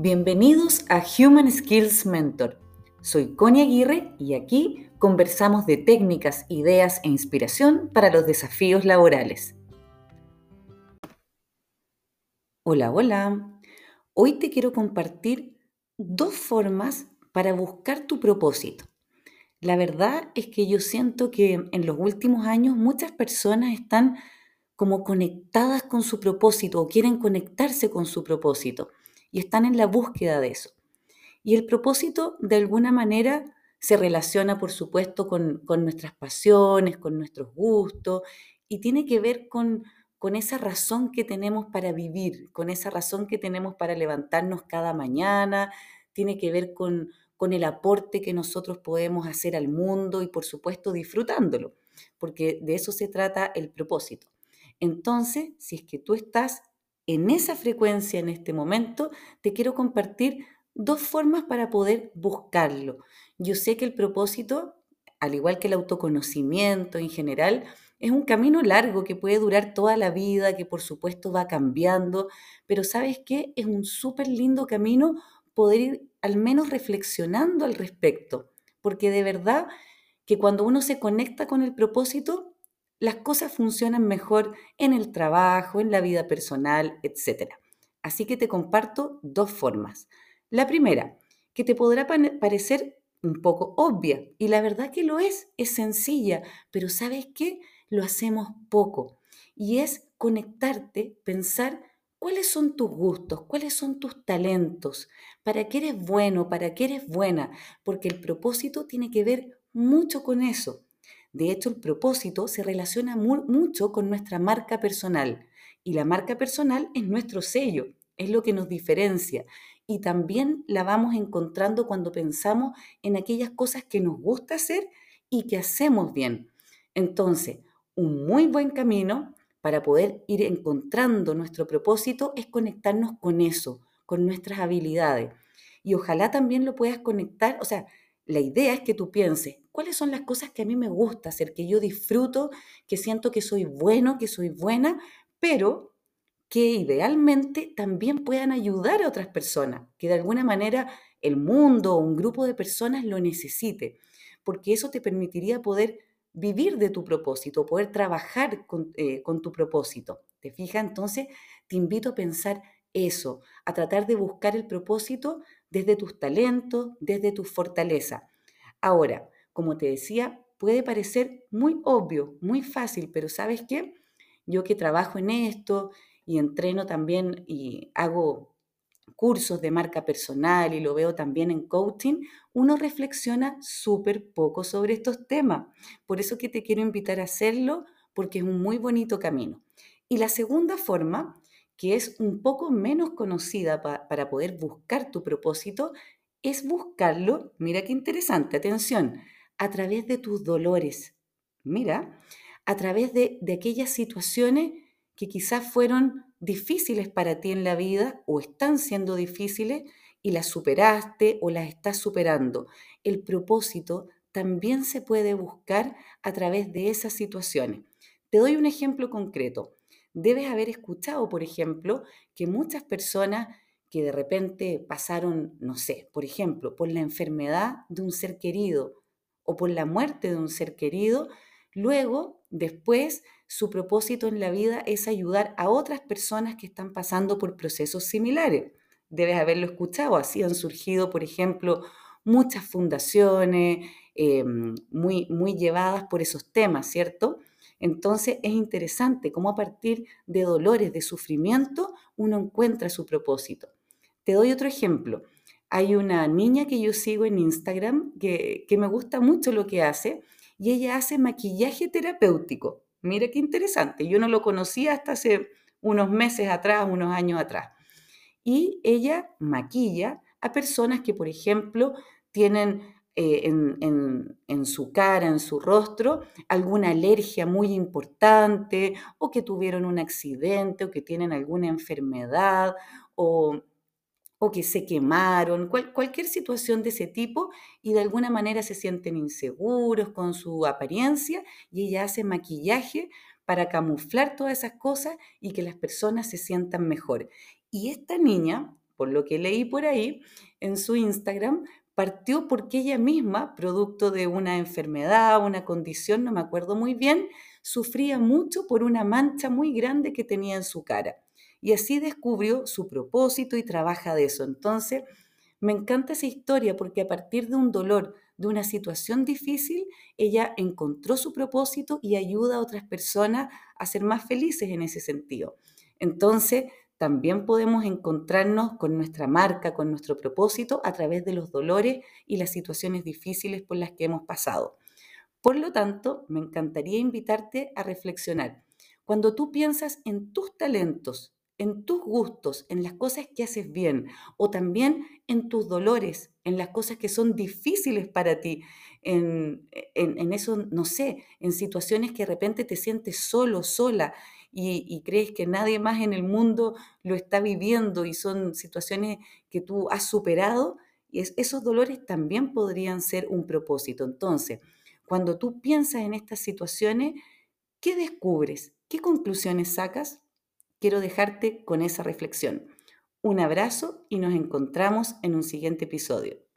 Bienvenidos a Human Skills Mentor. Soy Connie Aguirre y aquí conversamos de técnicas, ideas e inspiración para los desafíos laborales. Hola, hola. Hoy te quiero compartir dos formas para buscar tu propósito. La verdad es que yo siento que en los últimos años muchas personas están como conectadas con su propósito o quieren conectarse con su propósito y están en la búsqueda de eso. Y el propósito de alguna manera se relaciona, por supuesto, con, nuestras pasiones, con nuestros gustos y tiene que ver con, con esa razón que tenemos para vivir, con esa razón que tenemos para levantarnos cada mañana, tiene que ver con, con el aporte que nosotros podemos hacer al mundo y, por supuesto, disfrutándolo, porque de eso se trata el propósito. Entonces, si es que tú estás en esa frecuencia en este momento, te quiero compartir dos formas para poder buscarlo. Yo sé que el propósito, al igual que el autoconocimiento en general, es un camino largo que puede durar toda la vida, que por supuesto va cambiando, pero sabes qué? Es un súper lindo camino poder ir al menos reflexionando al respecto, porque de verdad que cuando uno se conecta con el propósito, las cosas funcionan mejor en el trabajo, en la vida personal, etc. Así que te comparto dos formas. La primera, que te podrá parecer un poco obvia, y la verdad que lo es, es sencilla, pero ¿sabes qué? Lo hacemos poco, y es conectarte, pensar cuáles son tus gustos, cuáles son tus talentos, para qué eres bueno, para qué eres buena, porque el propósito tiene que ver mucho con eso. De hecho, el propósito se relaciona mucho con nuestra marca personal y la marca personal es nuestro sello, es lo que nos diferencia y también la vamos encontrando cuando pensamos en aquellas cosas que nos gusta hacer y que hacemos bien. Entonces, un muy buen camino para poder ir encontrando nuestro propósito es conectarnos con eso, con nuestras habilidades. Y ojalá también lo puedas conectar, o sea, la idea es que tú pienses, ¿cuáles son las cosas que a mí me gusta hacer, que yo disfruto, que siento que soy bueno, que soy buena, pero que idealmente también puedan ayudar a otras personas, que de alguna manera el mundo o un grupo de personas lo necesite, porque eso te permitiría poder vivir de tu propósito, poder trabajar con, eh, con tu propósito. ¿Te fijas? Entonces, te invito a pensar eso, a tratar de buscar el propósito desde tus talentos, desde tu fortaleza. Ahora, como te decía, puede parecer muy obvio, muy fácil, pero ¿sabes qué? Yo que trabajo en esto y entreno también y hago cursos de marca personal y lo veo también en coaching, uno reflexiona súper poco sobre estos temas. Por eso que te quiero invitar a hacerlo porque es un muy bonito camino. Y la segunda forma que es un poco menos conocida para poder buscar tu propósito, es buscarlo, mira qué interesante, atención, a través de tus dolores. Mira, a través de, de aquellas situaciones que quizás fueron difíciles para ti en la vida o están siendo difíciles y las superaste o las estás superando. El propósito también se puede buscar a través de esas situaciones. Te doy un ejemplo concreto debes haber escuchado, por ejemplo, que muchas personas que de repente pasaron, no sé, por ejemplo, por la enfermedad de un ser querido o por la muerte de un ser querido, luego, después, su propósito en la vida es ayudar a otras personas que están pasando por procesos similares. Debes haberlo escuchado, así han surgido, por ejemplo, muchas fundaciones em, muy, muy llevadas por esos temas, ¿cierto? Entonces es interesante cómo a partir de dolores, de sufrimiento, uno encuentra su propósito. Te doy otro ejemplo. Hay una niña que yo sigo en Instagram que, me gusta mucho lo que hace y ella hace maquillaje terapéutico. Mira qué interesante. Yo no lo conocía hasta hace unos meses atrás, unos años atrás. Y ella maquilla a personas que, por ejemplo, tienen eh, en, su cara, en su rostro, alguna alergia muy importante o que tuvieron un accidente o que tienen alguna enfermedad o, que se quemaron, cualquier situación de ese tipo y de alguna manera se sienten inseguros con su apariencia y ella hace maquillaje para camuflar todas esas cosas y que las personas se sientan mejor. Y esta niña por lo que leí por ahí en su Instagram, partió porque ella misma, producto de una enfermedad, una condición, no me acuerdo muy bien, sufría mucho por una mancha muy grande que tenía en su cara. Y así descubrió su propósito y trabaja de eso. Entonces, me encanta esa historia porque a partir de un dolor, de una situación difícil, ella encontró su propósito y ayuda a otras personas a ser más felices en ese sentido. Entonces, también podemos encontrarnos con nuestra marca, con nuestro propósito a través de los dolores y las situaciones difíciles por las que hemos pasado. Por lo tanto, me encantaría invitarte a reflexionar. Cuando tú piensas en tus talentos, en tus gustos, en las cosas que haces bien o también en tus dolores, en las cosas que son difíciles para ti, en, en, eso, no sé, en situaciones que de repente te sientes solo, sola y, crees que nadie más en el mundo lo está viviendo y son situaciones que tú has superado, y esos dolores también podrían ser un propósito. Entonces, cuando tú piensas en estas situaciones, ¿qué descubres? ¿Qué conclusiones sacas? Quiero dejarte con esa reflexión. Un abrazo y nos encontramos en un siguiente episodio.